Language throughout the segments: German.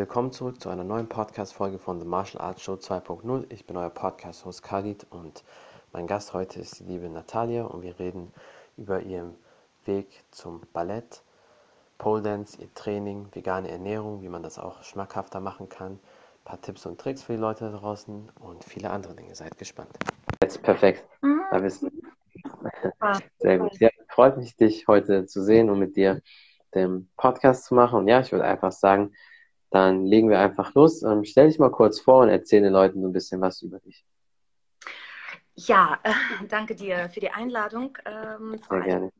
Willkommen zurück zu einer neuen Podcast-Folge von The Martial Arts Show 2.0. Ich bin euer Podcast-Host Khalid und mein Gast heute ist die liebe Natalia und wir reden über ihren Weg zum Ballett, Pole Dance, ihr Training, vegane Ernährung, wie man das auch schmackhafter machen kann, ein paar Tipps und Tricks für die Leute da draußen und viele andere Dinge. Seid gespannt. Jetzt perfekt. Da bist du. Sehr gut. Ja, freut mich, dich heute zu sehen und mit dir den Podcast zu machen. Und ja, ich würde einfach sagen, dann legen wir einfach los. Ähm, stell dich mal kurz vor und erzähl den Leuten so ein bisschen was über dich. Ja, äh, danke dir für die Einladung. Ähm, Sehr gerne.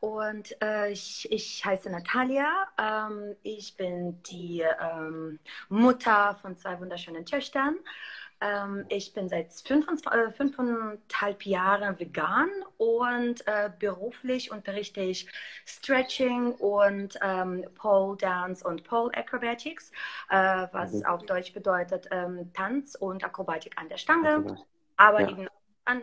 Und äh, ich, ich heiße Natalia. Ähm, ich bin die ähm, Mutter von zwei wunderschönen Töchtern. Ähm, ich bin seit äh, fünfeinhalb Jahren vegan und äh, beruflich unterrichte ich Stretching und ähm, Pole Dance und Pole Acrobatics, äh, was mhm. auf Deutsch bedeutet ähm, Tanz und Akrobatik an der Stange. Aber ja. eben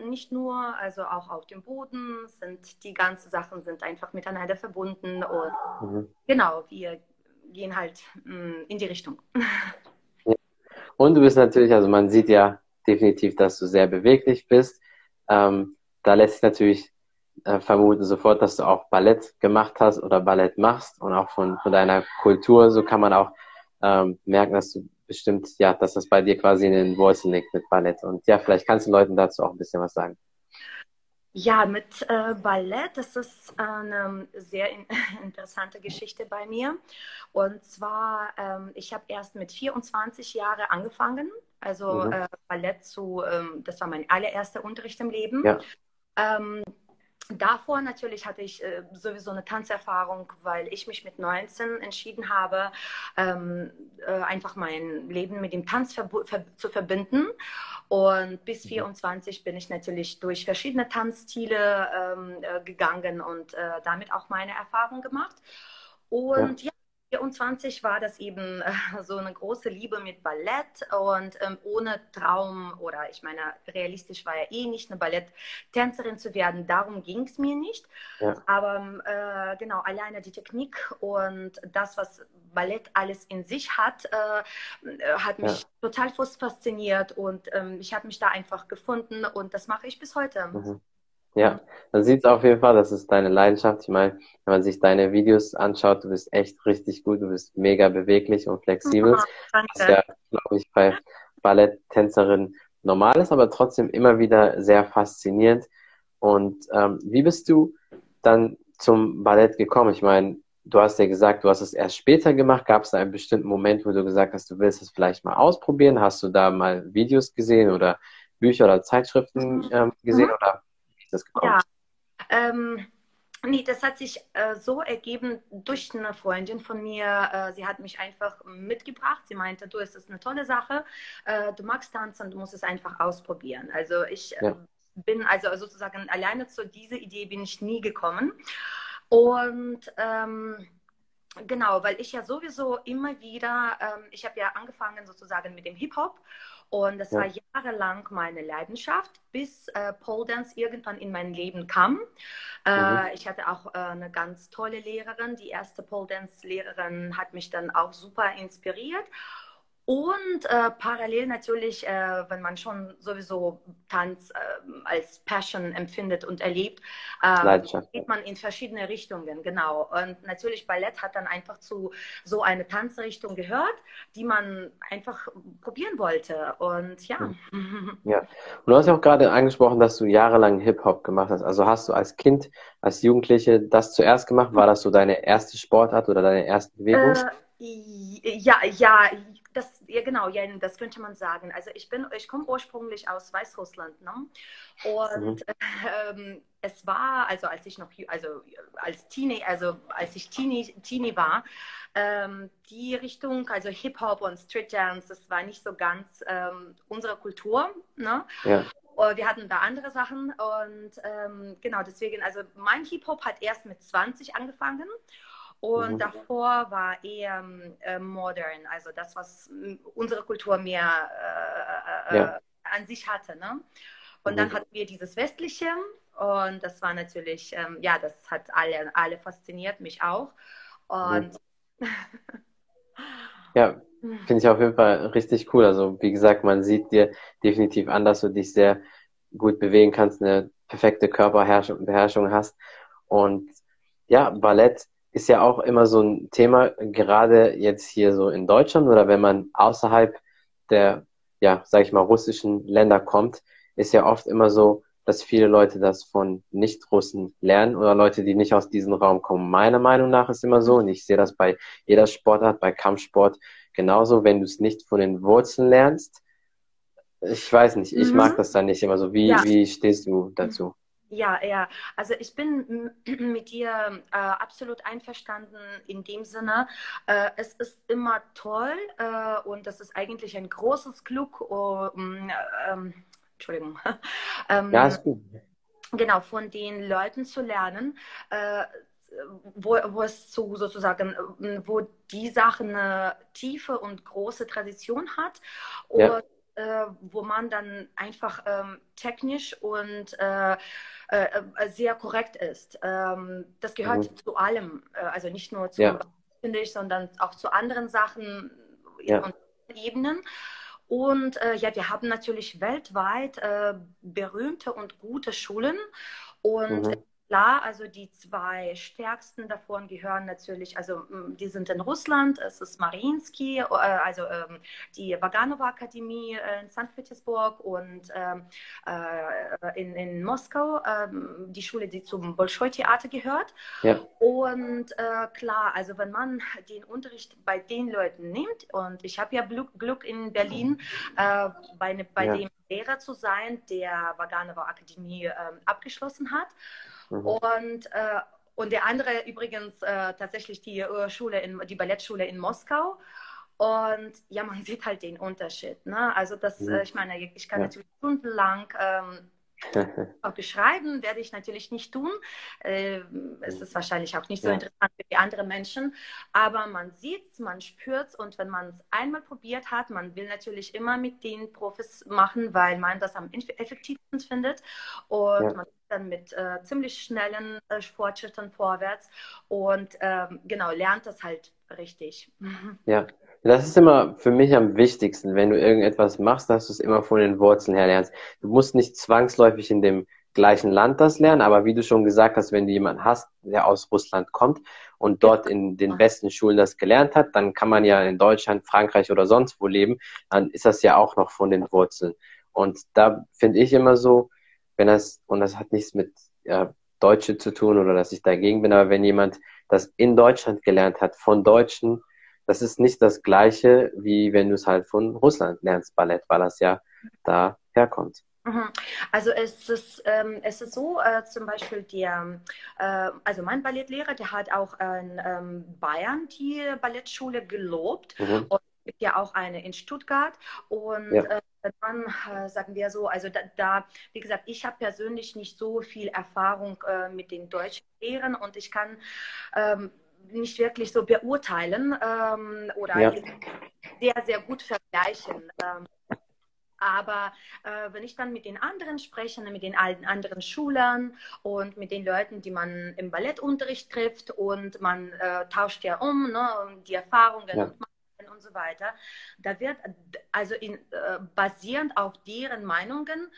nicht nur, also auch auf dem Boden sind die ganzen Sachen sind einfach miteinander verbunden und mhm. genau, wir gehen halt mh, mm, in die Richtung. Und du bist natürlich, also man sieht ja definitiv, dass du sehr beweglich bist. Ähm, da lässt sich natürlich äh, vermuten sofort, dass du auch Ballett gemacht hast oder Ballett machst und auch von, von deiner Kultur. So kann man auch ähm, merken, dass du bestimmt, ja, dass das bei dir quasi in den Wurzeln liegt mit Ballett. Und ja, vielleicht kannst du Leuten dazu auch ein bisschen was sagen. Ja, mit äh, Ballett, das ist eine sehr in interessante Geschichte bei mir. Und zwar, ähm, ich habe erst mit 24 Jahren angefangen, also mhm. äh, Ballett zu, ähm, das war mein allererster Unterricht im Leben. Ja. Ähm, Davor natürlich hatte ich äh, sowieso eine Tanzerfahrung, weil ich mich mit 19 entschieden habe, ähm, äh, einfach mein Leben mit dem Tanz ver ver zu verbinden. Und bis 24 mhm. bin ich natürlich durch verschiedene Tanzstile ähm, äh, gegangen und äh, damit auch meine Erfahrung gemacht. Und ja, 24 war das eben äh, so eine große Liebe mit Ballett und ähm, ohne Traum oder ich meine, realistisch war ja eh nicht eine Balletttänzerin zu werden, darum ging es mir nicht. Ja. Aber äh, genau, alleine die Technik und das, was Ballett alles in sich hat, äh, äh hat mich ja. total fasziniert und ähm, ich habe mich da einfach gefunden und das mache ich bis heute. Mhm. Ja, man sieht es auf jeden Fall, das ist deine Leidenschaft. Ich meine, wenn man sich deine Videos anschaut, du bist echt richtig gut, du bist mega beweglich und flexibel. Oh, danke. Was ja, glaube ich, bei Balletttänzerinnen normal ist, aber trotzdem immer wieder sehr faszinierend. Und ähm, wie bist du dann zum Ballett gekommen? Ich meine, du hast ja gesagt, du hast es erst später gemacht. Gab es da einen bestimmten Moment, wo du gesagt hast, du willst es vielleicht mal ausprobieren? Hast du da mal Videos gesehen oder Bücher oder Zeitschriften mhm. ähm, gesehen? Mhm. Oder das gekommen? Ja. Ähm, nee, das hat sich äh, so ergeben durch eine Freundin von mir. Äh, sie hat mich einfach mitgebracht. Sie meinte, du, es ist eine tolle Sache. Äh, du magst tanzen, du musst es einfach ausprobieren. Also ich ja. bin also sozusagen alleine zu dieser Idee bin ich nie gekommen. Und ähm, Genau, weil ich ja sowieso immer wieder, ähm, ich habe ja angefangen sozusagen mit dem Hip-Hop und das ja. war jahrelang meine Leidenschaft, bis äh, Pole Dance irgendwann in mein Leben kam. Äh, mhm. Ich hatte auch äh, eine ganz tolle Lehrerin. Die erste Pole Dance Lehrerin hat mich dann auch super inspiriert. Und äh, parallel natürlich, äh, wenn man schon sowieso Tanz äh, als Passion empfindet und erlebt, äh, geht man in verschiedene Richtungen, genau. Und natürlich Ballett hat dann einfach zu so eine Tanzrichtung gehört, die man einfach probieren wollte. Und ja. Hm. Ja. Und du hast ja auch gerade angesprochen, dass du jahrelang Hip-Hop gemacht hast. Also hast du als Kind, als Jugendliche das zuerst gemacht? War das so deine erste Sportart oder deine erste Bewegung? Äh, ja, ja, das, ja genau, ja, das könnte man sagen. Also ich bin, ich komme ursprünglich aus Weißrussland, ne? Und mhm. ähm, es war, also als ich noch, also als Teenie, also als ich Teenie, Teenie war, ähm, die Richtung, also Hip Hop und Street Dance, das war nicht so ganz ähm, unsere Kultur, ne? Ja. Wir hatten da andere Sachen und ähm, genau deswegen, also mein Hip Hop hat erst mit 20 angefangen und mhm. davor war eher äh, modern, also das, was unsere Kultur mehr äh, äh, ja. an sich hatte. Ne? Und mhm. dann hatten wir dieses Westliche und das war natürlich, ähm, ja, das hat alle, alle fasziniert, mich auch. Und mhm. ja, finde ich auf jeden Fall richtig cool. Also wie gesagt, man sieht dir definitiv an, dass du dich sehr gut bewegen kannst, eine perfekte Körperbeherrschung hast. Und ja, Ballett ist ja auch immer so ein Thema, gerade jetzt hier so in Deutschland oder wenn man außerhalb der, ja, sag ich mal, russischen Länder kommt, ist ja oft immer so, dass viele Leute das von Nicht-Russen lernen oder Leute, die nicht aus diesem Raum kommen. Meiner Meinung nach ist immer so, und ich sehe das bei jeder Sportart, bei Kampfsport genauso, wenn du es nicht von den Wurzeln lernst. Ich weiß nicht, ich mhm. mag das dann nicht immer so. Wie, ja. wie stehst du dazu? Ja, ja. Also ich bin mit dir äh, absolut einverstanden in dem Sinne. Äh, es ist immer toll äh, und das ist eigentlich ein großes Glück. Um, ähm, Entschuldigung. ähm, ja, ist gut. Genau, von den Leuten zu lernen, äh, wo, wo es so sozusagen, wo die Sache eine tiefe und große Tradition hat. Und ja äh, wo man dann einfach ähm, technisch und äh, äh, äh sehr korrekt ist. Ähm, das gehört mhm. zu allem, äh, also nicht nur zu, ja. finde ich, sondern auch zu anderen Sachen ja. und Ebenen. Und äh, ja, wir haben natürlich weltweit berühmte und gute Schulen. Und mhm Klar, also die zwei stärksten davon gehören natürlich, also die sind in Russland, es ist Mariinsky, äh, also ähm, die Vaganova Akademie äh, in St. Petersburg und ähm, äh, in, in Moskau, ähm, die Schule, die zum Bolschoi-Theater gehört. Ja. Und klar, also wenn man den Unterricht bei den Leuten nimmt, und ich habe ja Glück, in Berlin bei, bei ja. dem Lehrer zu sein, der Vaganova Akademie abgeschlossen hat. Mhm. Und, äh, und der andere übrigens äh, tatsächlich die äh, Schule in, die Ballettschule in Moskau. Und ja, man sieht halt den Unterschied. Ne? Also das, mhm. Äh, ich meine, ich kann ja. natürlich stundenlang ähm, auch beschreiben werde ich natürlich nicht tun. Äh, es ist wahrscheinlich auch nicht so ja. interessant für die anderen Menschen, aber man sieht es, man spürt es und wenn man es einmal probiert hat, man will natürlich immer mit den Profis machen, weil man das am effektivsten findet und ja. man dann mit äh, ziemlich schnellen äh, Fortschritten vorwärts und ähm, genau lernt das halt richtig. Ja, das ist immer für mich am wichtigsten, wenn du irgendetwas machst, dass du es immer von den Wurzeln her lernst. Du musst nicht zwangsläufig in dem gleichen Land das lernen, aber wie du schon gesagt hast, wenn du jemanden hast, der aus Russland kommt und dort in den besten Schulen das gelernt hat, dann kann man ja in Deutschland, Frankreich oder sonst wo leben, dann ist das ja auch noch von den Wurzeln. Und da finde ich immer so, wenn das, und das hat nichts mit ja, Deutsche zu tun oder dass ich dagegen bin, aber wenn jemand das in Deutschland gelernt hat, von Deutschen, das ist nicht das Gleiche, wie wenn du es halt von Russland lernst, Ballett, weil das ja da herkommt. Mhm. Also es ist, ähm, es ist so, äh, zum Beispiel der, äh, also mein Ballettlehrer, der hat auch in ähm, Bayern die Ballettschule gelobt mhm. und ja auch eine in Stuttgart und ja. äh, dann äh, sagen wir so, also da, da wie gesagt, ich habe persönlich nicht so viel Erfahrung äh, mit den deutschen Lehrern und ich kann ähm, nicht wirklich so beurteilen ähm, oder ja. sehr, sehr gut vergleichen. Ähm, aber äh, wenn ich dann mit den anderen spreche, mit den alten anderen Schülern und mit den Leuten, die man im Ballettunterricht trifft und man äh, tauscht ja um, ne, die Erfahrungen ja. und und so weiter, da wird also in, äh, basierend auf deren Meinungen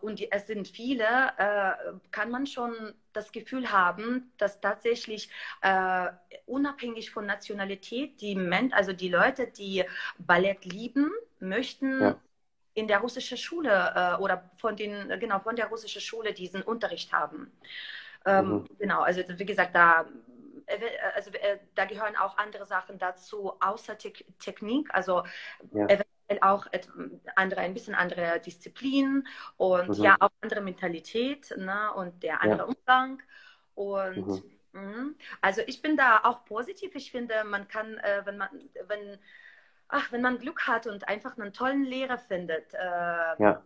und die, es sind viele, äh, kann man schon das Gefühl haben, dass tatsächlich äh, unabhängig von Nationalität die Men also die Leute, die Ballett lieben, möchten ja. in der russischen Schule äh, oder von den genau von der russischen Schule diesen Unterricht haben. Ähm, mhm. Genau, also wie gesagt, da also äh, da gehören auch andere Sachen dazu, außer Te Technik, also ja auch andere, ein bisschen andere Disziplin und mhm. ja auch andere Mentalität ne, und der andere ja. Umgang. Und mhm. mh, also ich bin da auch positiv. Ich finde, man kann, äh, wenn man, wenn, ach, wenn man Glück hat und einfach einen tollen Lehrer findet, äh, ja.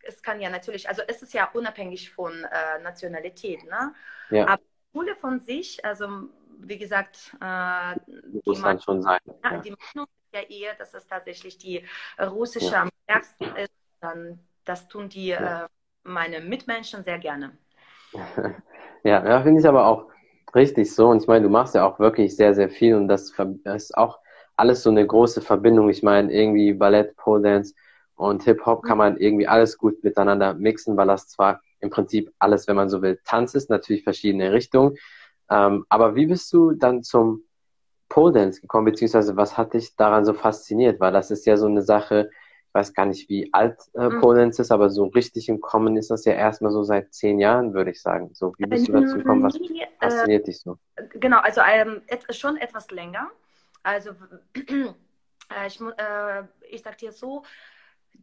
es kann ja natürlich, also es ist ja unabhängig von äh, Nationalität, ne? Ja. Aber Schule von sich, also wie gesagt, äh, muss man schon sein. Ja, Die Meinung ja eher, dass es tatsächlich die russische ja. am stärksten ist. Dann, das tun die ja. äh, meine Mitmenschen sehr gerne. Ja, ja finde ich aber auch richtig so. Und ich meine, du machst ja auch wirklich sehr, sehr viel und das ist auch alles so eine große Verbindung. Ich meine, irgendwie Ballett, Pole Dance und Hip-Hop kann man irgendwie alles gut miteinander mixen, weil das zwar im Prinzip alles, wenn man so will, Tanz ist, natürlich verschiedene Richtungen. Ähm, aber wie bist du dann zum Pole Dance gekommen, beziehungsweise was hat dich daran so fasziniert? Weil das ist ja so eine Sache, ich weiß gar nicht, wie alt äh, mhm. Pole Dance ist, aber so richtig im Kommen ist das ja erstmal so seit zehn Jahren, würde ich sagen. So, wie bist du dazu gekommen? Was äh, fasziniert dich so? Genau, also ähm, et, schon etwas länger. Also äh, ich, äh, ich sag dir so,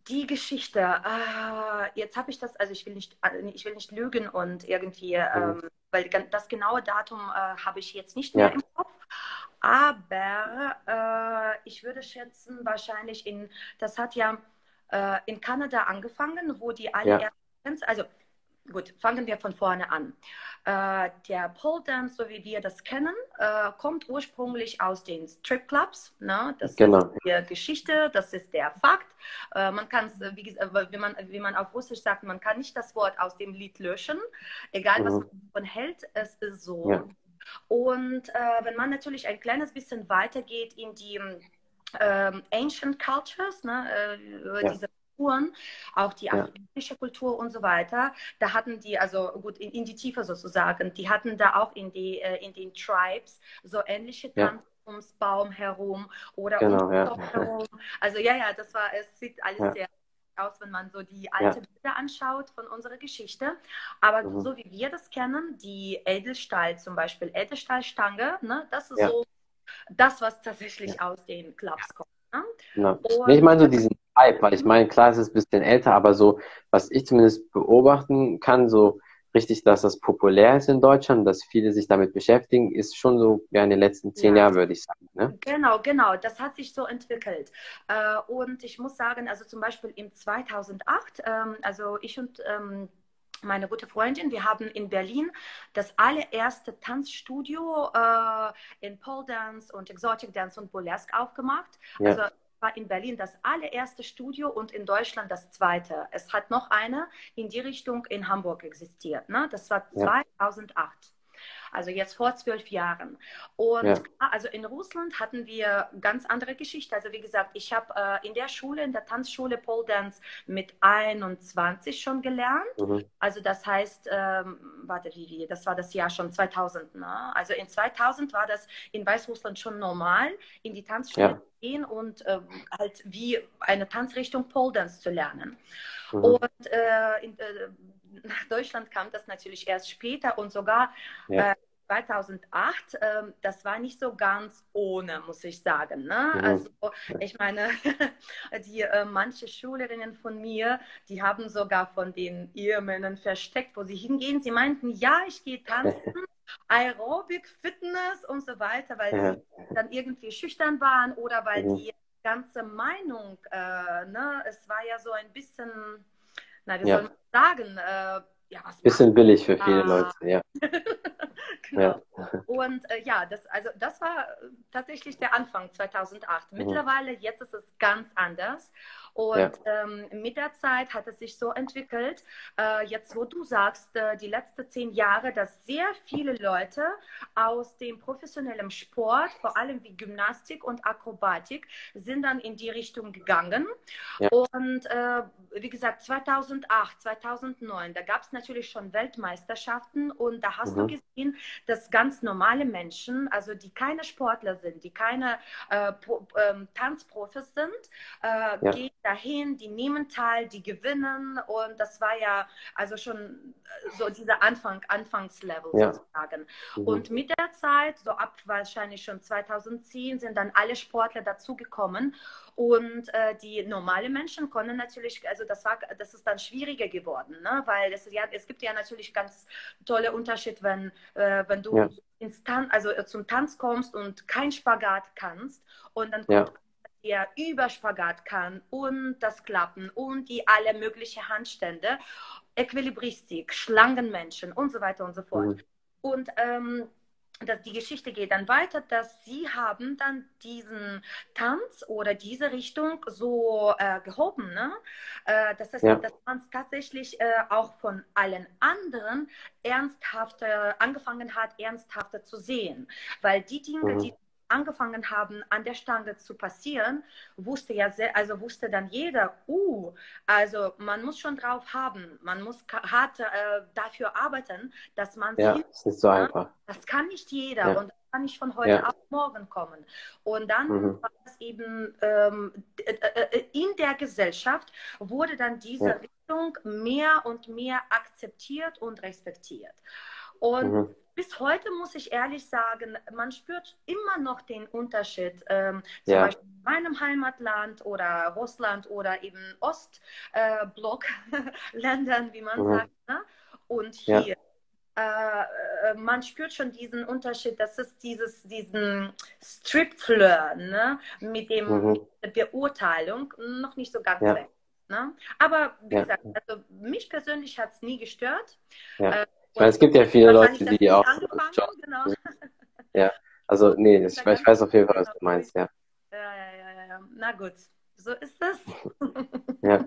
die Geschichte, äh, jetzt habe ich das, also ich will nicht, äh, ich will nicht lügen und irgendwie, mhm. ähm, weil das genaue Datum äh, habe ich jetzt nicht mehr ja. im. Aber äh, ich würde schätzen, wahrscheinlich in, das hat ja äh, in Kanada angefangen, wo die allerersten, ja. also Gut, fangen wir von vorne an. Äh, der Pole Dance, so wie wir das kennen, äh, kommt ursprünglich aus den Strip Clubs. Ne? Das genau. ist die Geschichte, das ist der Fakt. Äh, man kann es, wie, wie, man, wie man auf Russisch sagt, man kann nicht das Wort aus dem Lied löschen, egal mhm. was man davon hält, es ist so. Ja. Und äh, wenn man natürlich ein kleines bisschen weitergeht in die ähm, Ancient Cultures, ne, äh, ja. diese Kulturen, auch die ja. afrikanische Kultur und so weiter. Da hatten die, also gut, in, in, die Tiefe sozusagen, die hatten da auch in, die, äh, in den Tribes so ähnliche Tanz ums Baum herum oder genau, ums ja. herum. Also ja, ja, das war, es sieht alles ja. sehr aus, wenn man so die alte ja. Bilder anschaut von unserer Geschichte. Aber mhm. so wie wir das kennen, die Edelstahl zum Beispiel, Edelstahlstange, ne, das ist ja. so das, was tatsächlich ja. aus den Clubs kommt. Ne? Ja. Nee, ich meine so diesen Hype, weil ich meine, klar, es ist ein bisschen älter, aber so, was ich zumindest beobachten kann, so richtig, dass das populär ist in Deutschland, dass viele sich damit beschäftigen, ist schon so ja, in den letzten zehn ja. Jahren, würde ich sagen. Ne? Genau, genau, das hat sich so entwickelt. Äh, und ich muss sagen, also zum Beispiel im 2008, ähm, also ich und ähm, meine gute Freundin, wir haben in Berlin das allererste Tanzstudio äh, in Pole Dance und Exotic Dance und Burlesque aufgemacht. Ja. Also war in Berlin das allererste Studio und in Deutschland das zweite. Es hat noch eine in die Richtung in Hamburg existiert. Ne? Das war 2008. Ja also jetzt vor zwölf Jahren. Und ja. also in Russland hatten wir ganz andere Geschichte. Also wie gesagt, ich habe äh, in der Schule, in der Tanzschule Pole Dance mit 21 schon gelernt. Mhm. Also das heißt, ähm, warte, wie, wie, das war das Jahr schon 2000. Ne? Also in 2000 war das in Weißrussland schon normal, in die Tanzschule ja. zu gehen und äh, halt wie eine Tanzrichtung Pole Dance zu lernen. Mhm. Und äh, in, äh, nach Deutschland kam das natürlich erst später und sogar ja. äh, 2008, äh, das war nicht so ganz ohne, muss ich sagen. Ne? Mhm. Also ich meine, die äh, manche Schülerinnen von mir, die haben sogar von den Ehemännern versteckt, wo sie hingehen. Sie meinten, ja, ich gehe tanzen. Aerobic, Fitness und so weiter, weil ja. sie dann irgendwie schüchtern waren oder weil mhm. die ganze Meinung, äh, ne, es war ja so ein bisschen na, wie ja. soll man sagen, äh, ja, was Bisschen billig für viele. Leute, ja. genau. Ja. Und äh, ja, das, also das war tatsächlich der Anfang 2008. Mhm. Mittlerweile, jetzt ist es ganz anders. Und ja. ähm, mit der Zeit hat es sich so entwickelt, äh, jetzt wo du sagst, äh, die letzten zehn Jahre, dass sehr viele Leute aus dem professionellen Sport, vor allem wie Gymnastik und Akrobatik, sind dann in die Richtung gegangen. Ja. Und äh, wie gesagt, 2008, 2009, da gab es natürlich schon Weltmeisterschaften und da hast mhm. du gesehen, dass ganz normale Menschen, also die keine Sportler sind, die keine äh, ähm, Tanzprofis sind, äh, ja. gehen dahin, die nehmen teil, die gewinnen und das war ja also schon äh, so dieser Anfang, Anfangslevel ja. sozusagen. Mhm. Und mit der Zeit, so ab wahrscheinlich schon 2010, sind dann alle Sportler dazugekommen und äh, die normale Menschen konnten natürlich, also das war, das ist dann schwieriger geworden, ne? weil es, ja, es gibt ja natürlich ganz tolle Unterschied, wenn, äh, wenn du ja. ins Tan also zum Tanz kommst und kein Spagat kannst und dann kommt ja der Überspagat kann und das Klappen und die alle möglichen Handstände, Equilibristik, Schlangenmenschen und so weiter und so fort. Mhm. Und ähm, dass die Geschichte geht dann weiter, dass sie haben dann diesen Tanz oder diese Richtung so äh, gehoben, ne? Äh, dass, das, ja. dass man es tatsächlich äh, auch von allen anderen ernsthafter angefangen hat, ernsthafter zu sehen. Weil die Dinge, mhm. die angefangen haben, an der Stange zu passieren, wusste ja sehr, also wusste dann jeder, uh, also man muss schon drauf haben, man muss hart äh, dafür arbeiten, dass man ja, sieht, ist nicht so einfach. Das kann nicht jeder ja. und das kann nicht von heute ja. auf morgen kommen. Und dann mhm. war es eben ähm, äh, äh, in der Gesellschaft wurde dann diese ja. Richtung mehr und mehr akzeptiert und respektiert. Und mhm bis heute muss ich ehrlich sagen, man spürt immer noch den Unterschied. Ähm, zum ja. Beispiel in meinem Heimatland oder Russland oder eben Ostblock-Ländern, äh, wie man mhm. sagt. Ne? Und hier. Ja. Äh, äh, man spürt schon diesen Unterschied, das ist dieses, diesen Strip-Flirt ne? mit, dem, mhm. Beurteilung noch nicht so ganz ja. weg. Ne? Aber wie gesagt, also mich persönlich hat es nie gestört. Äh, ich meine, es gibt ja viele Leute, die auch. Genau. Ja, also nee, ich, ich weiß auf jeden Fall, was du meinst, ja. Ja, ja, ja, ja. Na gut, so ist es. ja.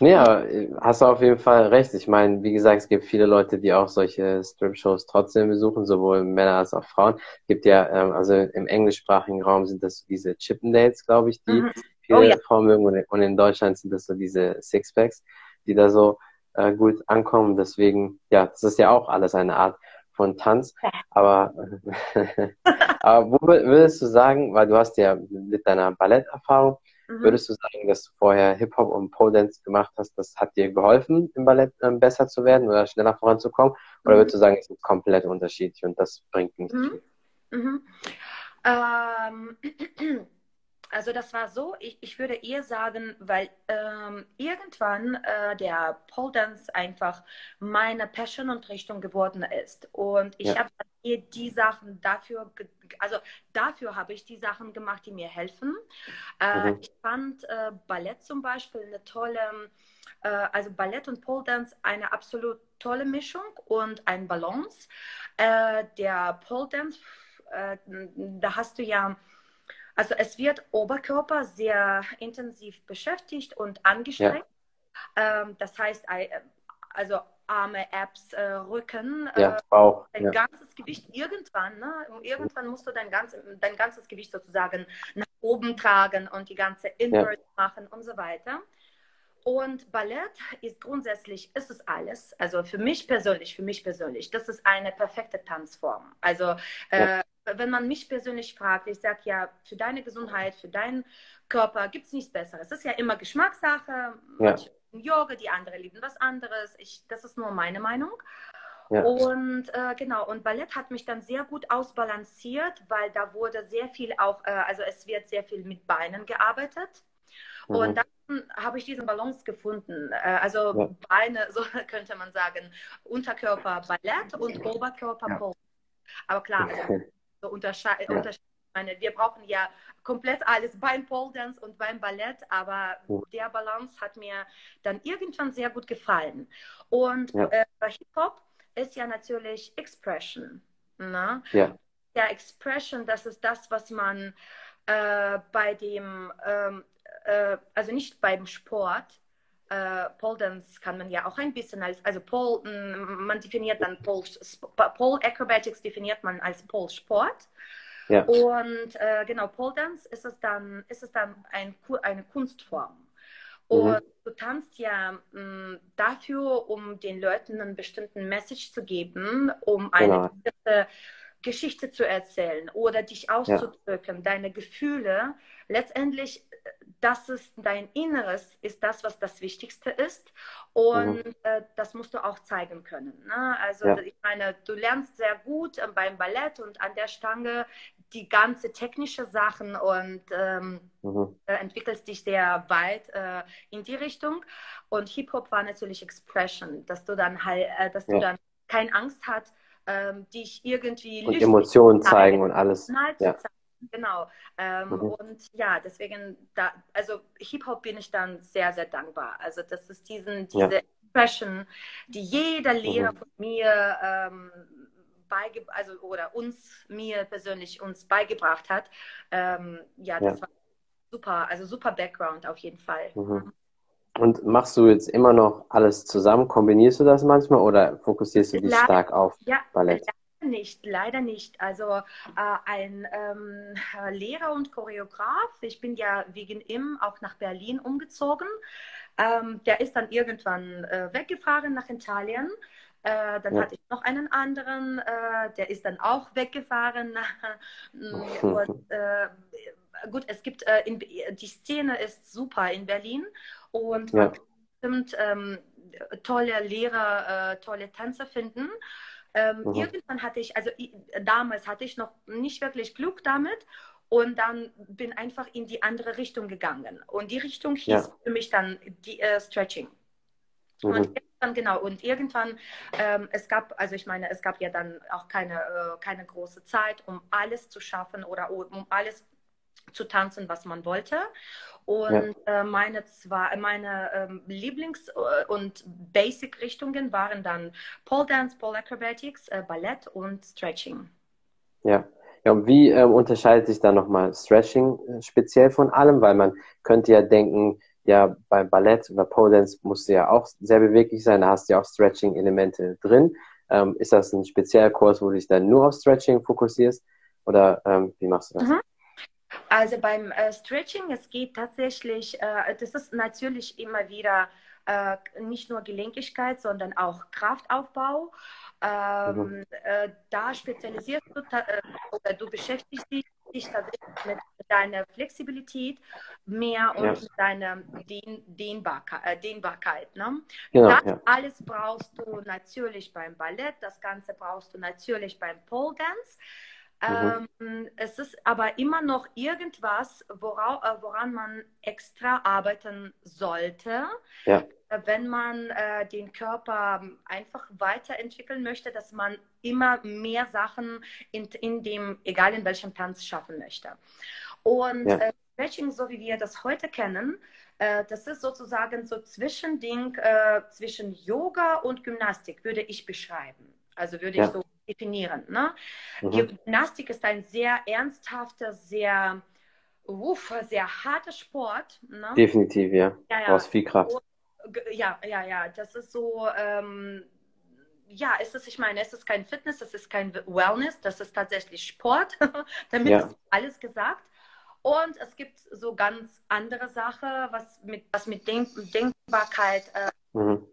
Aber äh, hast du auf jeden Fall recht. Ich meine, wie gesagt, es gibt viele Leute, die auch solche Strip-Shows trotzdem besuchen, sowohl Männer als auch Frauen. Es gibt ja, ähm, also im englischsprachigen Raum sind das diese Chippendales, glaube ich, die mhm. viele oh, ja. Frauen mögen. Und in Deutschland sind das so diese Sixpacks, die da so äh, gut ankommen. Deswegen, ja, das ist ja auch alles eine Art von Tanz. Aber, aber wo würdest du sagen, weil du hast ja mit deiner Balletterfahrung, mhm. würdest du sagen, dass du vorher Hip-Hop und Pole Dance gemacht hast, das hat dir geholfen, im Ballett ähm, besser zu werden oder schneller voranzukommen? Oder mhm. würdest du sagen, es ist komplett unterschiedlich und das bringt nichts mhm. viel? Mhm. Ähm, Also das war so, ich, ich würde eher sagen, weil ähm, irgendwann äh, der Pole Dance einfach meine Passion und Richtung geworden ist. Und ich ja. habe die Sachen dafür, also dafür habe ich die Sachen gemacht, die mir helfen. Äh, mhm. Ich fand äh, Ballett zum Beispiel eine tolle, äh, also Ballett und Pole Dance eine absolut tolle Mischung und ein Balance. Äh, der Pole Dance, äh, da hast du ja also es wird Oberkörper sehr intensiv beschäftigt und angestrengt. Ja. Ähm, das heißt, also Arme, Apps, äh, Rücken, ja, äh, dein ja. ganzes Gewicht irgendwann, ne? irgendwann musst du dein, ganz, dein ganzes Gewicht sozusagen nach oben tragen und die ganze Invert ja. machen und so weiter. Und Ballett ist grundsätzlich, ist es alles. Also für mich persönlich, für mich persönlich, das ist eine perfekte Tanzform. Also äh, wenn man mich persönlich fragt, ich sage ja, für deine Gesundheit, für deinen Körper gibt es nichts Besseres. Es ist ja immer Geschmackssache. Ja. Manche lieben Yoga, die anderen lieben was anderes. Ich, das ist nur meine Meinung. Ja. Und äh, genau, und Ballett hat mich dann sehr gut ausbalanciert, weil da wurde sehr viel auch, äh, also es wird sehr viel mit Beinen gearbeitet. Mhm. Und dann habe ich diesen Balance gefunden. Äh, also ja. Beine, so könnte man sagen, Unterkörper Ballett und Oberkörper Pole. Aber klar, also so unterscheiden. Ja. Meine, wir brauchen ja komplett alles beim Pole Dance und beim Ballett, aber ja. der Balance hat mir dann irgendwann sehr gut gefallen. Und ja. äh, Hip-Hop ist ja natürlich Expression. Ne? Ja. ja, Expression, das ist das, was man äh, bei dem, ähm, äh, also nicht beim Sport, äh, Pole Dance kann man ja auch ein bisschen als, also Pole, mm, man definiert dann Pole, Pole Acrobatics definiert man als Pole Sport. Ja. Und äh, genau, Pole Dance ist es dann, ist es dann ein, eine Kunstform. Und mhm. du tanzt ja mh, mm, dafür, um den Leuten einen bestimmten Message zu geben, um eine genau. Geschichte zu erzählen oder dich auszudrücken, ja. deine Gefühle. Letztendlich das ist dein Inneres, ist das, was das Wichtigste ist. Und mhm. äh, das musst du auch zeigen können. Ne? Also ja. ich meine, du lernst sehr gut äh, beim Ballett und an der Stange die ganze technische Sachen und ähm, mhm. äh, entwickelst dich sehr weit äh, in die Richtung. Und Hip-Hop war natürlich Expression, dass du dann halt, dass ja. du dann keine Angst hast, ähm, dich irgendwie und Emotionen zeigen und alles. Ja. Zeigen Genau. Ähm, mhm. Und ja, deswegen, da, also Hip-Hop bin ich dann sehr, sehr dankbar. Also das ist diesen, diese ja. Expression, die jeder Lehrer mhm. von mir ähm, beige also oder uns, mir persönlich uns beigebracht hat. Ähm, ja, das ja. war super, also super Background auf jeden Fall. Mhm. Und machst du jetzt immer noch alles zusammen? Kombinierst du das manchmal oder fokussierst du dich stark auf ja, Ballett? Nicht, leider nicht. Also äh, ein ähm, Lehrer und Choreograf, ich bin ja wegen ihm auch nach Berlin umgezogen. Ähm, der ist dann irgendwann äh, weggefahren nach Italien. Äh, dann ja. hatte ich noch einen anderen, äh, der ist dann auch weggefahren. und, äh, gut, es gibt, äh, in, die Szene ist super in Berlin und ja. man kann bestimmt ähm, tolle Lehrer, äh, tolle Tänzer finden. Ähm, mhm. Irgendwann hatte ich, also damals hatte ich noch nicht wirklich Glück damit und dann bin einfach in die andere Richtung gegangen. Und die Richtung hieß ja. für mich dann die, äh, Stretching. Mhm. Und irgendwann, genau, und irgendwann, ähm, es gab, also ich meine, es gab ja dann auch keine, äh, keine große Zeit, um alles zu schaffen oder um alles zu tanzen, was man wollte. Und ja. äh, meine, zwei, meine ähm, Lieblings- äh, und Basic-Richtungen waren dann Pole Dance, Pole Acrobatics, äh, Ballett und Stretching. Ja. Ja, und wie ähm, unterscheidet sich dann nochmal Stretching äh, speziell von allem? Weil man könnte ja denken, ja, beim Ballett oder Pole Dance musst du ja auch sehr beweglich sein, da hast du ja auch Stretching-Elemente drin. Ähm, ist das ein spezieller Kurs, wo du dich dann nur auf Stretching fokussierst? Oder ähm, wie machst du das? Mhm. Also beim äh, Stretching, es geht tatsächlich, äh, das ist natürlich immer wieder äh, nicht nur Gelenkigkeit, sondern auch Kraftaufbau. Ähm, mhm. Äh, da spezialisierst du äh, oder du beschäftigst dich, dich tatsächlich mit deiner Flexibilität mehr und ja. deiner Dehn Dehnbarkeit. Äh, Dehnbarkeit ne? genau, das ja. alles brauchst du natürlich beim Ballett, das Ganze brauchst du natürlich beim Pole Dance. Mhm. Ähm, es ist aber immer noch irgendwas, wora, äh, woran man extra arbeiten sollte, ja. Äh, wenn man äh, den Körper einfach weiterentwickeln möchte, dass man immer mehr Sachen in, in dem, egal in welchem Tanz, schaffen möchte. Und ja. äh, Stretching, so wie wir das heute kennen, äh, das ist sozusagen so Zwischending äh, zwischen Yoga und Gymnastik, würde ich beschreiben. Also würde ja. ich so definieren. Ne? Mhm. Gymnastik ist ein sehr ernsthafter, sehr, uff, sehr harter Sport. Ne? Definitiv, ja. ja, ja. Brauchst viel Kraft. Ja, ja, ja. Das ist so, ähm, ja, es ist, ich meine, es ist kein Fitness, es ist kein Wellness, das ist tatsächlich Sport. Damit ja. ist alles gesagt. Und es gibt so ganz andere Sachen, was mit, was mit Denk Denkbarkeit äh, mhm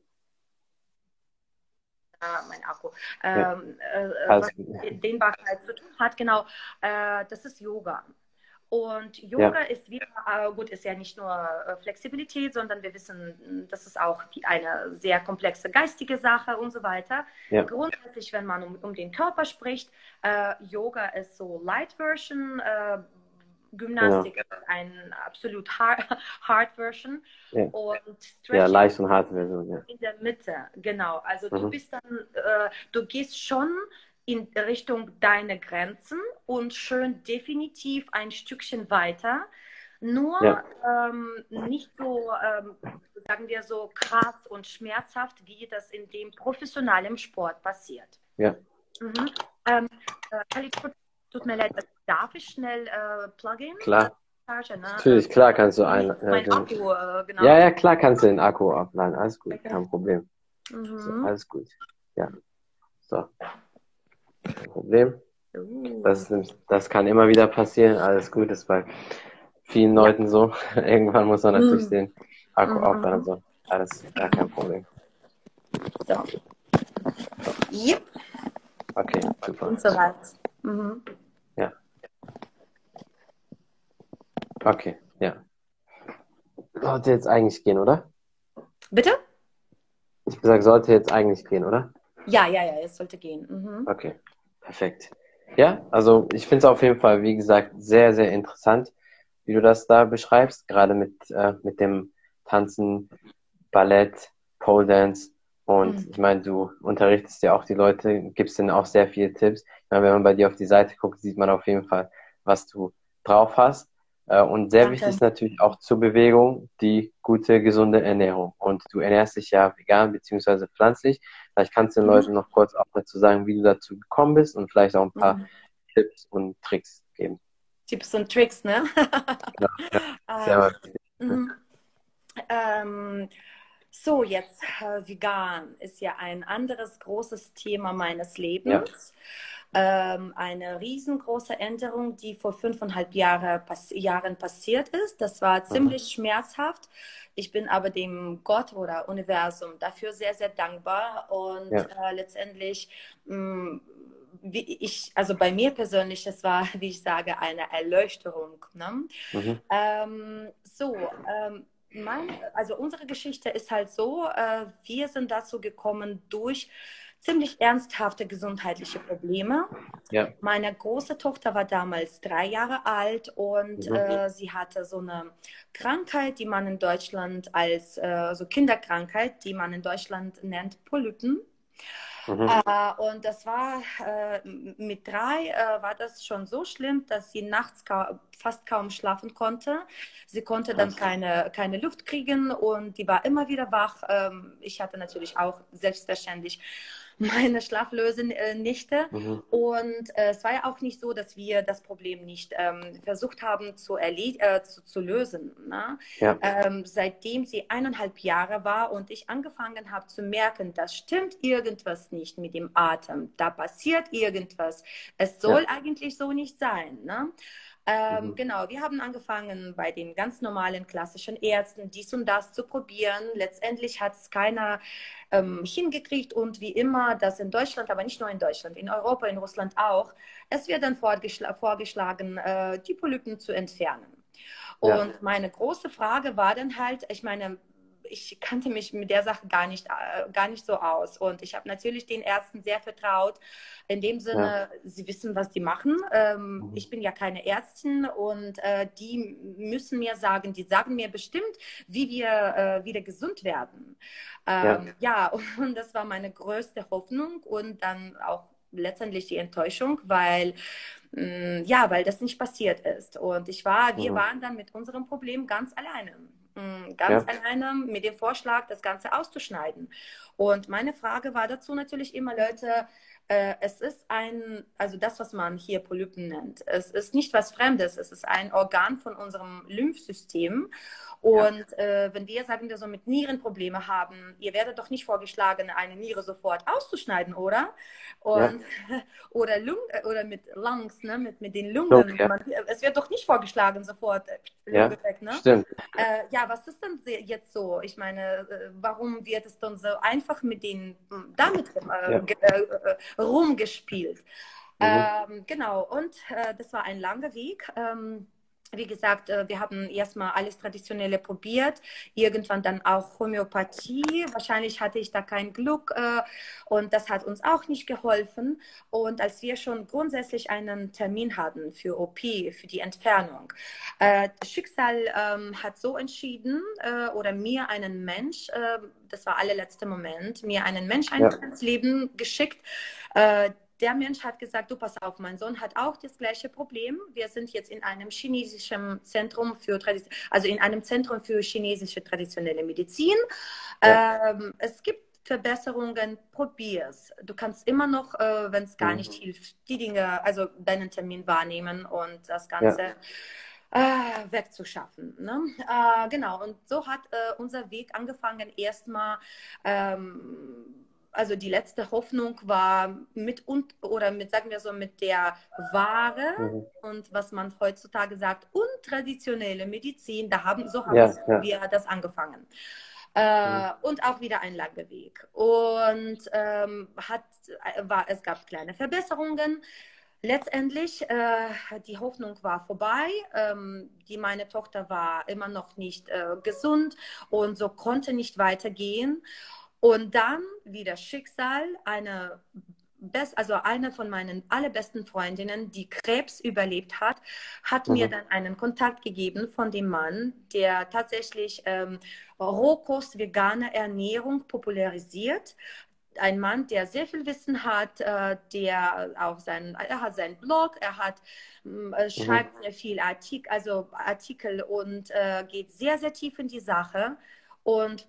mein Akku, ähm, äh, was mit Dehnbarkeit zu tun hat, genau, äh, das ist Yoga. Und Yoga ja. ist wieder, äh, gut, ist ja nicht nur äh, Flexibilität, sondern wir wissen, das ist auch eine sehr komplexe geistige Sache und so weiter. Ja. Grundsätzlich, wenn man um, um den Körper spricht, äh, Yoga ist so Light Version, äh, Gymnastik ja. ist ein absolut hard, hard Version ja. und Stretching ja, leicht und hart Version ja. in der Mitte, genau. Also mhm. du bist dann, äh, du gehst schon in Richtung deiner Grenzen und schön definitiv ein Stückchen weiter. Nur ja. ähm, nicht so, ähm, sagen wir so, krass und schmerzhaft, wie das in dem professionellen Sport passiert. Ja. Mhm. Ähm, äh, tut mir leid, Darf ich schnell äh, Plugin? Klar. Charge, ne? Natürlich, klar kannst du ein. Mein ja, Akku, äh, genau. Ja, ja, klar kannst du den Akku abladen. Alles gut, okay. kein Problem. Mhm. So, alles gut. Ja. So. Kein Problem. Uh. Das, das kann immer wieder passieren. Alles gut, ist bei vielen. Leuten so. Irgendwann muss man natürlich mhm. den Akku mhm. aufladen. So. Alles gar kein Problem. So. so. Yep. Okay, super. Und so weiter. Mhm. Okay, ja. Sollte jetzt eigentlich gehen, oder? Bitte? Ich habe gesagt, sollte jetzt eigentlich gehen, oder? Ja, ja, ja, es sollte gehen. Mhm. Okay, perfekt. Ja, also ich finde es auf jeden Fall, wie gesagt, sehr, sehr interessant, wie du das da beschreibst, gerade mit, äh, mit dem Tanzen, Ballett, Pole Dance. Und mhm. ich meine, du unterrichtest ja auch die Leute, gibst ihnen auch sehr viele Tipps. Meine, wenn man bei dir auf die Seite guckt, sieht man auf jeden Fall, was du drauf hast. Äh, und sehr Danke. wichtig ist natürlich auch zur Bewegung die gute, gesunde Ernährung. Und du ernährst dich ja vegan bzw. pflanzlich. Vielleicht kannst du den mhm. Leuten noch kurz auch dazu sagen, wie du dazu gekommen bist und vielleicht auch ein paar mhm. Tipps und Tricks geben. Tipps und Tricks, ne? ja, ja. Sehr ähm, ähm, so, jetzt äh, vegan ist ja ein anderes großes Thema meines Lebens. ähm, eine riesengroße Änderung, die vor fünfeinhalb Jahre, pass Jahren passiert ist. Das war ziemlich mhm. schmerzhaft. Ich bin aber dem Gott oder Universum dafür sehr, sehr dankbar und ja. äh, letztendlich mh, mm, wie ich, also bei mir persönlich, es war, wie ich sage, eine Erleuchterung. Ne? Mhm. Ähm, so, ähm, mein, also unsere Geschichte ist halt so, äh, wir sind dazu gekommen durch ziemlich ernsthafte gesundheitliche Probleme. Ja. Meine große Tochter war damals drei Jahre alt und mhm. äh, sie hatte so eine Krankheit, die man in Deutschland als äh, so Kinderkrankheit, die man in Deutschland nennt Polypen. Mhm. Äh, und das war äh, mit drei äh, war das schon so schlimm, dass sie nachts ka fast kaum schlafen konnte. Sie konnte dann keine, keine Luft kriegen und die war immer wieder wach. Ähm, ich hatte natürlich auch selbstverständlich meine schlaflose äh, Nächte. Mhm. Und äh, es war ja auch nicht so, dass wir das Problem nicht ähm, versucht haben zu, äh, zu, zu, lösen. Ne? Ja. Ähm, seitdem sie eineinhalb Jahre war und ich angefangen habe zu merken, da stimmt irgendwas nicht mit dem Atem, da passiert irgendwas. Es soll ja. eigentlich so nicht sein. Ne? Ähm, mhm. Genau, wir haben angefangen bei den ganz normalen klassischen Ärzten dies und das zu probieren. Letztendlich hat es keiner ähm, hingekriegt und wie immer, das in Deutschland, aber nicht nur in Deutschland, in Europa, in Russland auch, es wird dann vorgeschl vorgeschlagen, äh, die Polypen zu entfernen. Ja. Und meine große Frage war dann halt, ich meine, ich kannte mich mit der Sache gar nicht, äh, gar nicht so aus. Und ich habe natürlich den Ärzten sehr vertraut. In dem Sinne, ja. sie wissen, was die machen. Ähm, mhm. Ich bin ja keine Ärztin und äh, die müssen mir sagen, die sagen mir bestimmt, wie wir äh, wieder gesund werden. Ähm, ja. ja, und das war meine größte Hoffnung und dann auch letztendlich die Enttäuschung, weil mm, ja, weil das nicht passiert ist. Und ich war, wir mhm. waren dann mit unserem Problem ganz alleine. Mm, ganz ja. alleine mit dem Vorschlag, das Ganze auszuschneiden. Und meine Frage war dazu natürlich immer, Leute, es ist ein, also das, was man hier Polypen nennt, es ist nicht was Fremdes, es ist ein Organ von unserem Lymphsystem. Und ja. äh, wenn wir, sagen wir so, mit Nierenprobleme haben, ihr werdet doch nicht vorgeschlagen, eine Niere sofort auszuschneiden, oder? Und, ja. oder, Lung, äh, oder mit Lungs, ne? mit, mit den Lungen. Lung, ja. Man, es wird doch nicht vorgeschlagen, sofort äh, Lunge weg. Ne? Stimmt. Äh, ja, was ist denn jetzt so? Ich meine, äh, warum wird es dann so einfach mit den, damit rumgespielt? Mhm. Ähm, genau, und das war ein langer Weg. Ähm, wie gesagt, äh, wir haben erstmal alles Traditionelle probiert, irgendwann dann auch Homöopathie. Wahrscheinlich hatte ich da kein Glück äh, und das hat uns auch nicht geholfen. Und als wir schon grundsätzlich einen Termin hatten für OP, für die Entfernung, äh, Schicksal ähm, hat so entschieden oder mir einen Mensch, das war allerletzter Moment, mir einen Mensch ja. ins Leben geschickt, der Mensch hat gesagt, du pass auf, mein Sohn hat auch das gleiche Problem. Wir sind jetzt in einem chinesischen Zentrum für, also in einem Zentrum für chinesische traditionelle Medizin. Ja. Ähm, es gibt Verbesserungen, probier's. Du kannst immer noch, äh, wenn es gar mhm. nicht hilft, die Dinge, also deinen Termin wahrnehmen und das Ganze ja. äh, wegzuschaffen. Ne? Äh, genau, und so hat äh, unser Weg angefangen, erstmal ähm, also die letzte Hoffnung war mit und oder mit, sagen wir so, mit der Ware mhm. und was man heutzutage sagt, untraditionelle Medizin, da haben, so haben ja, ja. wir das angefangen. Äh, mhm. Und auch wieder ein langer Weg. Und ähm, hat, war, es gab kleine Verbesserungen. Letztendlich, äh, die Hoffnung war vorbei. Ähm, die, meine Tochter war immer noch nicht äh, gesund und so konnte nicht weitergehen. Und dann, wie das Schicksal, eine Best, also eine von meinen allerbesten Freundinnen, die Krebs überlebt hat, hat mhm. mir dann einen Kontakt gegeben von dem Mann, der tatsächlich ähm, Rohkost, vegane Ernährung popularisiert. Ein Mann, der sehr viel Wissen hat, äh, der auch sein, er hat seinen Blog, er hat mm, äh, schreibt mhm. sehr viel Artik, also Artikel und äh, geht sehr sehr tief in die Sache und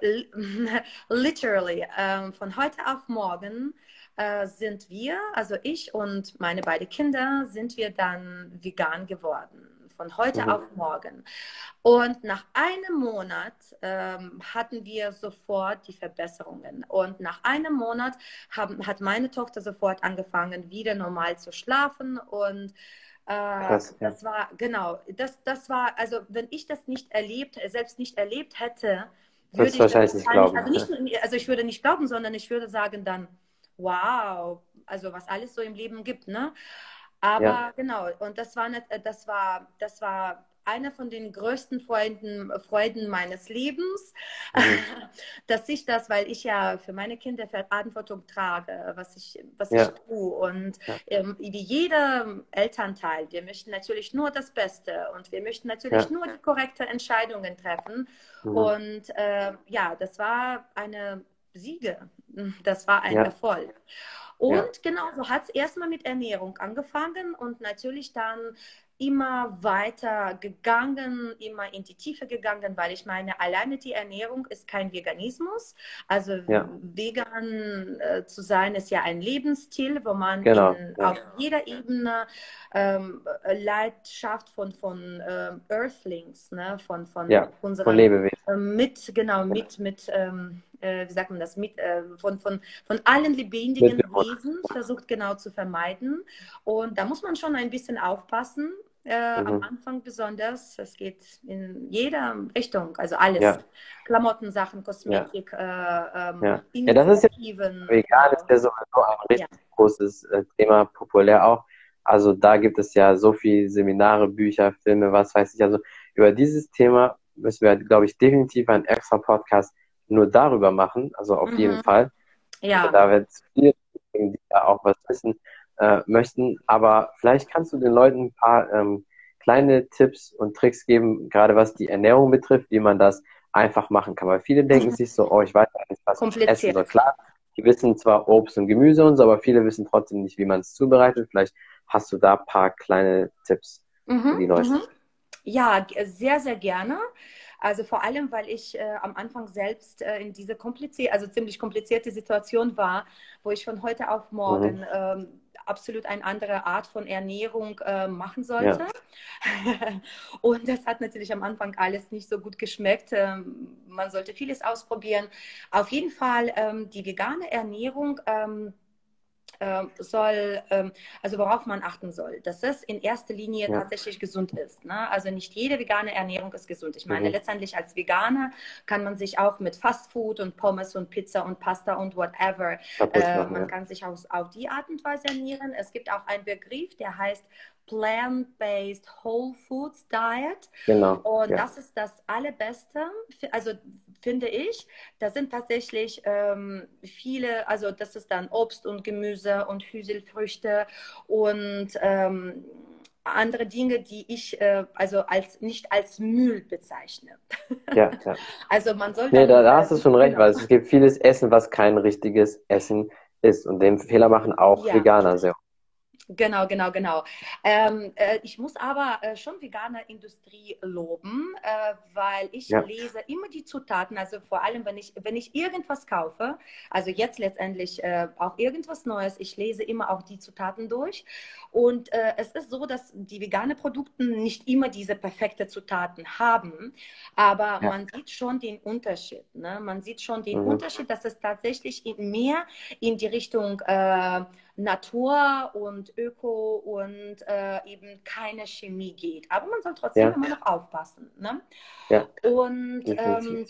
literally ähm, von heute auf morgen äh, sind wir, also ich und meine beiden Kinder, sind wir dann vegan geworden. von heute mhm. auf morgen. Und nach einem Monat ähm, hatten wir sofort die Verbesserungen. Und nach einem Monat haben, hat meine Tochter sofort angefangen, wieder normal zu schlafen und äh, Krass, ja. das war genau, das, das war, also wenn ich das nicht erlebt, selbst nicht erlebt hätte, würde ich wahrscheinlich nicht glauben. Also, nicht, also ich würde nicht glauben, sondern ich würde sagen dann, wow, also was alles so im Leben gibt, ne? Aber ja. genau, und das war, nicht, das war, das war eine von den größten Freuden, Freuden meines Lebens, mhm. dass ich das, weil ich ja für meine Kinder Verantwortung trage, was ich, was ja. ich tue. Und ja. ähm, wie jeder Elternteil, wir möchten natürlich nur das Beste und wir möchten natürlich ja. nur die korrekten Entscheidungen treffen. Mhm. Und äh, ja, das war eine Siege, das war ein Erfolg. Und ja. genau, so hat es erstmal mit Ernährung angefangen und natürlich dann immer weiter gegangen, immer in die Tiefe gegangen, weil ich meine, alleine die Ernährung ist kein Veganismus. Also ja. vegan äh, zu sein ist ja ein Lebensstil, wo man genau. in, ja. auf jeder Ebene ähm, Leidenschaft von, von ähm, Earthlings, ne, von, von ja, unseren. Äh, mit, genau, mit, mit ähm, äh, wie sagt man das, mit, äh, von, von, von allen lebendigen Wesen versucht genau zu vermeiden. Und da muss man schon ein bisschen aufpassen, äh, mhm. am Anfang besonders. Es geht in jeder Richtung, also alles. Ja. Klamotten, Sachen, Kosmetik, ja. Äh, ähm, ja. ja. das ist ja vegan ist ja sowieso ein richtig großes äh, Thema, populär auch. Also da gibt es ja so viele Seminare, Bücher, Filme, was weiß ich. Also über dieses Thema müssen wir, glaube ich, definitiv einen extra Podcast nur darüber machen. Also auf mhm. jeden Fall. Ja. Also da wird es viele, die da auch was wissen äh, möchten. Aber vielleicht kannst du den Leuten ein paar ähm, kleine Tipps und Tricks geben, gerade was die Ernährung betrifft, wie man das einfach machen kann. Weil viele denken sich so, oh, ich weiß nicht, was ich essen soll. Klar, die wissen zwar Obst und Gemüse und so, aber viele wissen trotzdem nicht, wie man es zubereitet. Vielleicht hast du da ein paar kleine Tipps mhm, für die Leute. Mhm. Ja, sehr, sehr gerne. Also vor allem, weil ich äh, am Anfang selbst äh, in diese komplizierte, also ziemlich komplizierte Situation war, wo ich von heute auf morgen mhm. ähm, absolut eine andere Art von Ernährung äh, machen sollte. Ja. und das hat natürlich am Anfang alles nicht so gut geschmeckt. Ähm, man sollte vieles ausprobieren. Auf jeden Fall ähm, die vegane Ernährung. Ähm, soll, ähm, also worauf man achten soll, dass es in erster Linie ja. tatsächlich gesund ist. Ne? Also nicht jede vegane Ernährung ist gesund. Ich meine, mhm. letztendlich als Veganer kann man sich auch mit Fastfood und Pommes und Pizza und Pasta und whatever, äh, man ja. kann sich auch auf die Art und Weise ernähren. Es gibt auch einen Begriff, der heißt Plant-Based Whole Foods Diet. Genau. Und ja. das ist das Allerbeste, also finde ich. Da sind tatsächlich ähm, viele, also das ist dann Obst und Gemüse und Hülsenfrüchte und ähm, andere Dinge, die ich äh, also als nicht als Müll bezeichne. Ja, ja. Also man sollte. Nee, da, da hast du schon recht, genau. weil es gibt vieles Essen, was kein richtiges Essen ist. Und den Fehler machen auch ja. Veganer sehr Genau, genau, genau. Ähm, äh, ich muss aber äh, schon vegane Industrie loben, äh, weil ich ja. lese immer die Zutaten, also vor allem, wenn ich, wenn ich irgendwas kaufe, also jetzt letztendlich äh, auch irgendwas Neues, ich lese immer auch die Zutaten durch. Und äh, es ist so, dass die vegane Produkte nicht immer diese perfekte Zutaten haben, aber ja. man sieht schon den Unterschied. Ne? Man sieht schon den mhm. Unterschied, dass es tatsächlich in mehr in die Richtung äh, Natur und Öko und äh, eben keine Chemie geht. Aber man soll trotzdem ja. immer noch aufpassen. Ne? Ja. Und ähm,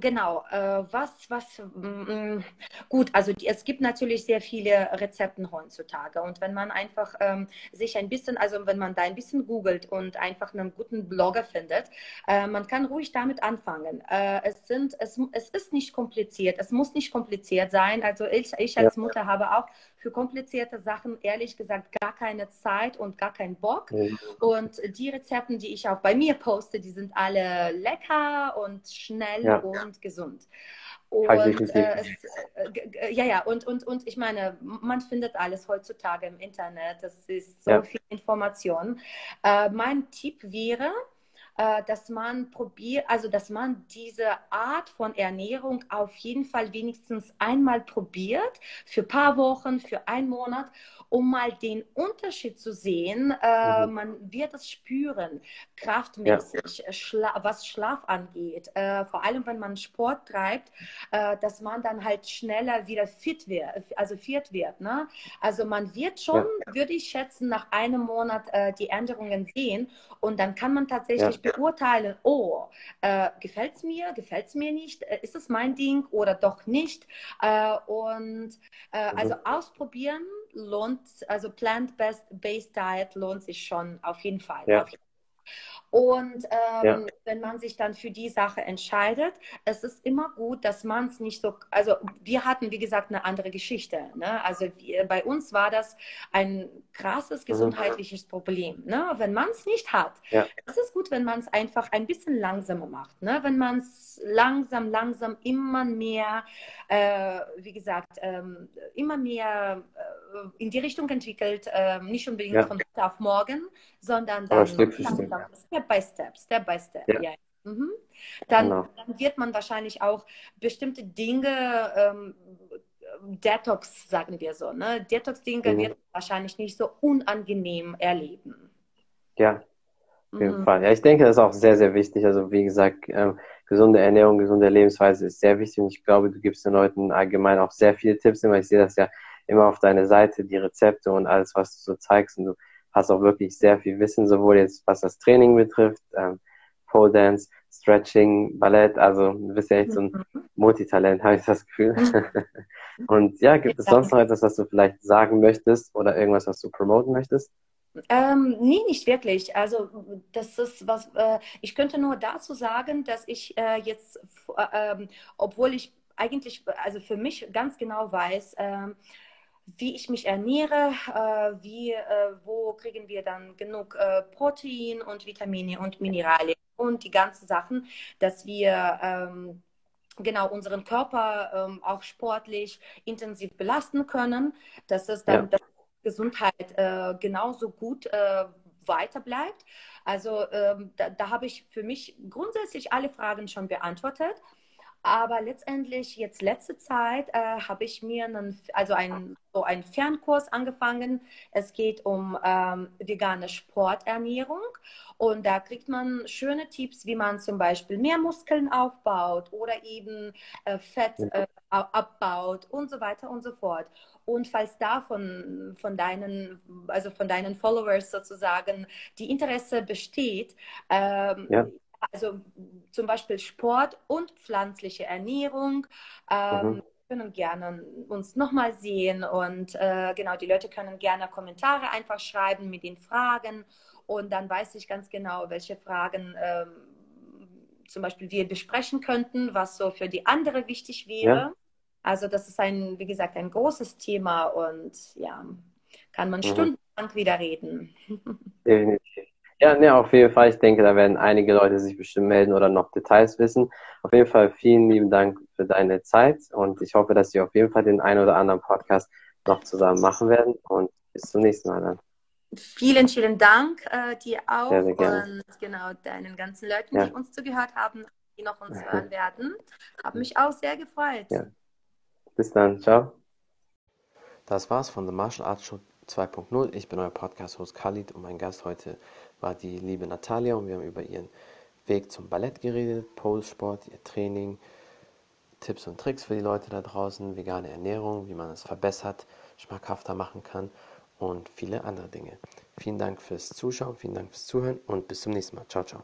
Genau, äh, was, was, mh, mm, gut, also die, es gibt natürlich sehr viele Rezepte heutzutage und wenn man einfach ähm, sich ein bisschen, also wenn man da ein bisschen googelt und einfach einen guten Blogger findet, äh, man kann ruhig damit anfangen. Äh, es, sind, es, es ist nicht kompliziert, es muss nicht kompliziert sein, also ich, ich als ja. Mutter habe auch für komplizierte Sachen ehrlich gesagt gar keine Zeit und gar keinen Bock. Mhm. Und die Rezepte, die ich auch bei mir poste, die sind alle lecker und schnell ja. und gesund. Und äh, es, äh, ja, ja, und, und, und ich meine, man findet alles heutzutage im Internet. Das ist so ja. viel Information. Äh, mein Tipp wäre, äh, dass man probiert, also dass man diese Art von Ernährung auf jeden Fall wenigstens einmal probiert, für ein paar Wochen, für einen Monat, um mal den Unterschied zu sehen. Äh, mhm. Man wird es spüren, kraftmäßig, ja. Schla was Schlaf angeht, äh, vor allem wenn man Sport treibt, äh, dass man dann halt schneller wieder fit wird, also fit wird. Ne? Also man wird schon, ja. würde ich schätzen, nach einem Monat äh, die Änderungen sehen und dann kann man tatsächlich ja. Beurteilen, oh, äh, gefällt es mir, gefällt es mir nicht, äh, ist es mein Ding oder doch nicht. und mhm. also ausprobieren lohnt, also Plant-Based Diet lohnt sich schon auf jeden Fall. Ja. Auf jeden Fall. Und ähm, ja. wenn man sich dann für die Sache entscheidet, es ist immer gut, dass man es nicht so, also wir hatten, wie gesagt, eine andere Geschichte. Ne? Also wir, bei uns war das ein krasses mhm. gesundheitliches Problem. Ne? Wenn man es nicht hat, ja. es ist gut, wenn man es einfach ein bisschen langsamer macht. Ne? Wenn man es langsam, langsam immer mehr, äh, wie gesagt, ähm, immer mehr äh, in die Richtung entwickelt, äh, nicht unbedingt ja. von heute auf morgen, sondern dann langsam, Step by Step, Step by Step. Ja. ja. Mhm. Dann, genau. dann, wird man wahrscheinlich auch bestimmte Dinge, ähm, Detox, sagen wir so, ne? Detox-Dinge mhm. wird wahrscheinlich nicht so unangenehm erleben. Ja, auf jeden mhm. Fall. Ja, ich denke, das ist auch sehr, sehr wichtig. Also wie gesagt, ähm, gesunde Ernährung, gesunde Lebensweise ist sehr wichtig und ich glaube, du gibst den Leuten allgemein auch sehr viele Tipps, weil ich sehe das ja immer auf deiner Seite, die Rezepte und alles, was du so zeigst und du hast auch wirklich sehr viel Wissen, sowohl jetzt was das Training betrifft, ähm, Pole Dance, Stretching, Ballett, also du bist ja echt so ein mhm. Multitalent, habe ich das Gefühl. Mhm. Und ja, gibt es sonst noch etwas, was du vielleicht sagen möchtest oder irgendwas, was du promoten möchtest? Ähm, nee, nicht wirklich. Also das ist was, äh, ich könnte nur dazu sagen, dass ich äh, jetzt, äh, ähm, obwohl ich eigentlich, also für mich ganz genau weiß, ähm, wie ich mich ernähre, äh, wie, äh, wo kriegen wir dann genug äh, Protein und Vitamine und Mineralien und die ganzen Sachen, dass wir ähm, genau unseren Körper ähm, auch sportlich intensiv belasten können, dass es dann ja. dass Gesundheit äh, genauso gut äh, weiter bleibt. Also ähm, da, da habe ich für mich grundsätzlich alle Fragen schon beantwortet. Aber letztendlich, jetzt letzte Zeit, äh, habe ich mir einen, also ein, so einen Fernkurs angefangen. Es geht um ähm, vegane Sporternährung. Und da kriegt man schöne Tipps, wie man zum Beispiel mehr Muskeln aufbaut oder eben äh, Fett äh, abbaut und so weiter und so fort. Und falls da von, von deinen, also von deinen Followers sozusagen die Interesse besteht, ähm, ja also zum Beispiel Sport und pflanzliche Ernährung. Ähm, mhm können gerne uns nochmal sehen und äh, genau, die Leute können gerne Kommentare einfach schreiben mit den Fragen und dann weiß ich ganz genau, welche Fragen ähm, zum Beispiel wir besprechen könnten, was so für die andere wichtig wäre. Ja. Also das ist ein, wie gesagt, ein großes Thema und ja, kann man mhm. stundenlang wieder reden. Ja, ne, auf jeden Fall. Ich denke, da werden einige Leute sich bestimmt melden oder noch Details wissen. Auf jeden Fall vielen lieben Dank für deine Zeit und ich hoffe, dass wir auf jeden Fall den einen oder anderen Podcast noch zusammen machen werden und bis zum nächsten Mal dann. Vielen, vielen Dank äh, dir auch sehr, sehr und genau deinen ganzen Leuten, ja. die uns zugehört haben, die noch uns hören werden. Habe mich auch sehr gefreut. Ja. Bis dann. Ciao. Das war's von The Martial Arts Show 2.0. Ich bin euer Podcast-Host Khalid und mein Gast heute war die liebe Natalia und wir haben über ihren Weg zum Ballett geredet, Pole-Sport, ihr Training, Tipps und Tricks für die Leute da draußen, vegane Ernährung, wie man es verbessert, schmackhafter machen kann und viele andere Dinge. Vielen Dank fürs Zuschauen, vielen Dank fürs Zuhören und bis zum nächsten Mal. Ciao, ciao.